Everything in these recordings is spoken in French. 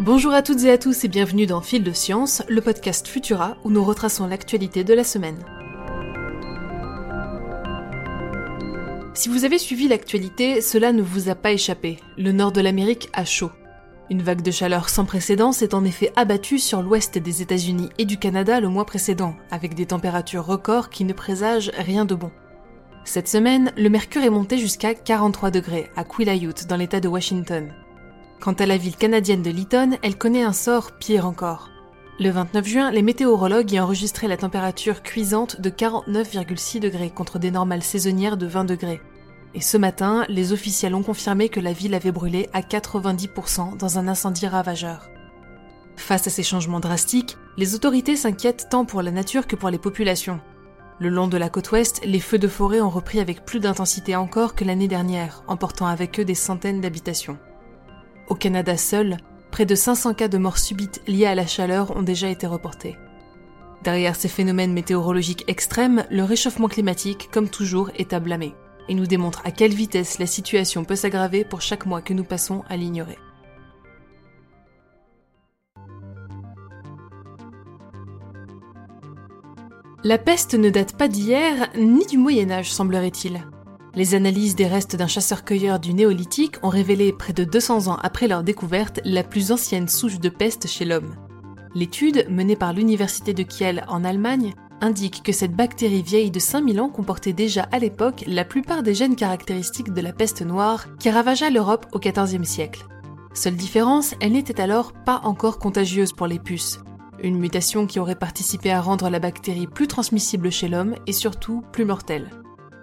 Bonjour à toutes et à tous et bienvenue dans Fil de Science, le podcast Futura où nous retraçons l'actualité de la semaine. Si vous avez suivi l'actualité, cela ne vous a pas échappé. Le nord de l'Amérique a chaud. Une vague de chaleur sans précédent s'est en effet abattue sur l'ouest des États-Unis et du Canada le mois précédent, avec des températures records qui ne présagent rien de bon. Cette semaine, le mercure est monté jusqu'à 43 degrés à Quileute dans l'état de Washington. Quant à la ville canadienne de Lytton, elle connaît un sort pire encore. Le 29 juin, les météorologues y enregistraient la température cuisante de 49,6 degrés contre des normales saisonnières de 20 degrés. Et ce matin, les officiels ont confirmé que la ville avait brûlé à 90% dans un incendie ravageur. Face à ces changements drastiques, les autorités s'inquiètent tant pour la nature que pour les populations. Le long de la côte ouest, les feux de forêt ont repris avec plus d'intensité encore que l'année dernière, emportant avec eux des centaines d'habitations. Au Canada seul, près de 500 cas de mort subite liés à la chaleur ont déjà été reportés. Derrière ces phénomènes météorologiques extrêmes, le réchauffement climatique, comme toujours, est à blâmer et nous démontre à quelle vitesse la situation peut s'aggraver pour chaque mois que nous passons à l'ignorer. La peste ne date pas d'hier ni du Moyen Âge, semblerait-il. Les analyses des restes d'un chasseur-cueilleur du néolithique ont révélé, près de 200 ans après leur découverte, la plus ancienne souche de peste chez l'homme. L'étude, menée par l'université de Kiel en Allemagne, indique que cette bactérie vieille de 5000 ans comportait déjà à l'époque la plupart des gènes caractéristiques de la peste noire qui ravagea l'Europe au XIVe siècle. Seule différence, elle n'était alors pas encore contagieuse pour les puces, une mutation qui aurait participé à rendre la bactérie plus transmissible chez l'homme et surtout plus mortelle.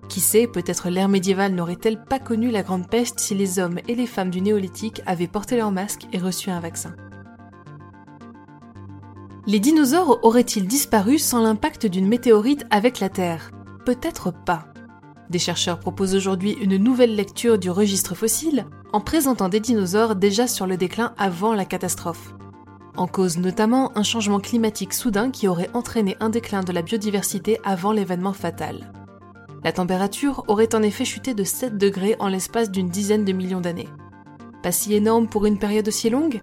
Qui sait, peut-être l'ère médiévale n'aurait-elle pas connu la grande peste si les hommes et les femmes du néolithique avaient porté leur masque et reçu un vaccin. Les dinosaures auraient-ils disparu sans l'impact d'une météorite avec la Terre? Peut-être pas. Des chercheurs proposent aujourd'hui une nouvelle lecture du registre fossile en présentant des dinosaures déjà sur le déclin avant la catastrophe. En cause notamment un changement climatique soudain qui aurait entraîné un déclin de la biodiversité avant l'événement fatal. La température aurait en effet chuté de 7 degrés en l'espace d'une dizaine de millions d'années. Pas si énorme pour une période aussi longue?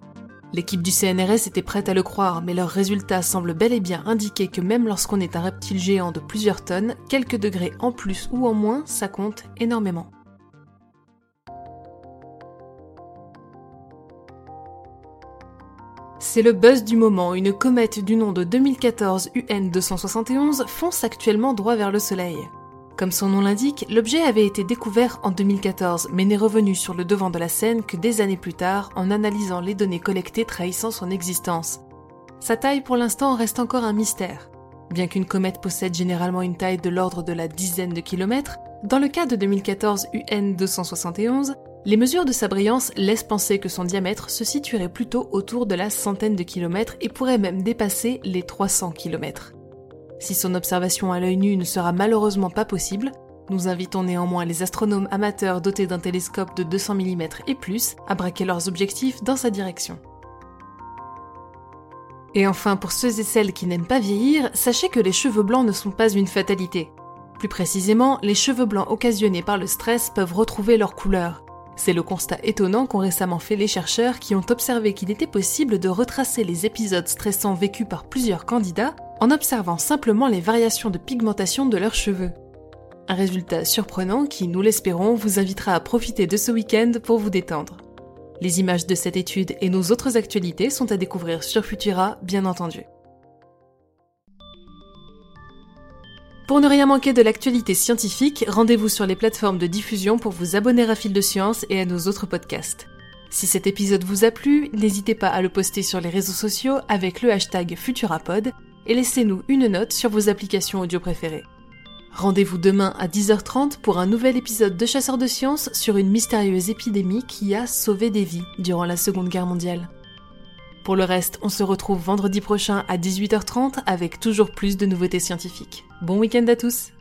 L'équipe du CNRS était prête à le croire, mais leurs résultats semblent bel et bien indiquer que même lorsqu'on est un reptile géant de plusieurs tonnes, quelques degrés en plus ou en moins, ça compte énormément. C'est le buzz du moment, une comète du nom de 2014 UN 271 fonce actuellement droit vers le Soleil. Comme son nom l'indique, l'objet avait été découvert en 2014, mais n'est revenu sur le devant de la scène que des années plus tard en analysant les données collectées trahissant son existence. Sa taille pour l'instant reste encore un mystère. Bien qu'une comète possède généralement une taille de l'ordre de la dizaine de kilomètres, dans le cas de 2014 UN 271, les mesures de sa brillance laissent penser que son diamètre se situerait plutôt autour de la centaine de kilomètres et pourrait même dépasser les 300 kilomètres. Si son observation à l'œil nu ne sera malheureusement pas possible, nous invitons néanmoins les astronomes amateurs dotés d'un télescope de 200 mm et plus à braquer leurs objectifs dans sa direction. Et enfin, pour ceux et celles qui n'aiment pas vieillir, sachez que les cheveux blancs ne sont pas une fatalité. Plus précisément, les cheveux blancs occasionnés par le stress peuvent retrouver leur couleur. C'est le constat étonnant qu'ont récemment fait les chercheurs qui ont observé qu'il était possible de retracer les épisodes stressants vécus par plusieurs candidats en observant simplement les variations de pigmentation de leurs cheveux. Un résultat surprenant qui, nous l'espérons, vous invitera à profiter de ce week-end pour vous détendre. Les images de cette étude et nos autres actualités sont à découvrir sur Futura, bien entendu. Pour ne rien manquer de l'actualité scientifique, rendez-vous sur les plateformes de diffusion pour vous abonner à Fil de Science et à nos autres podcasts. Si cet épisode vous a plu, n'hésitez pas à le poster sur les réseaux sociaux avec le hashtag Futurapod et laissez-nous une note sur vos applications audio préférées. Rendez-vous demain à 10h30 pour un nouvel épisode de Chasseurs de Sciences sur une mystérieuse épidémie qui a sauvé des vies durant la Seconde Guerre mondiale. Pour le reste, on se retrouve vendredi prochain à 18h30 avec toujours plus de nouveautés scientifiques. Bon week-end à tous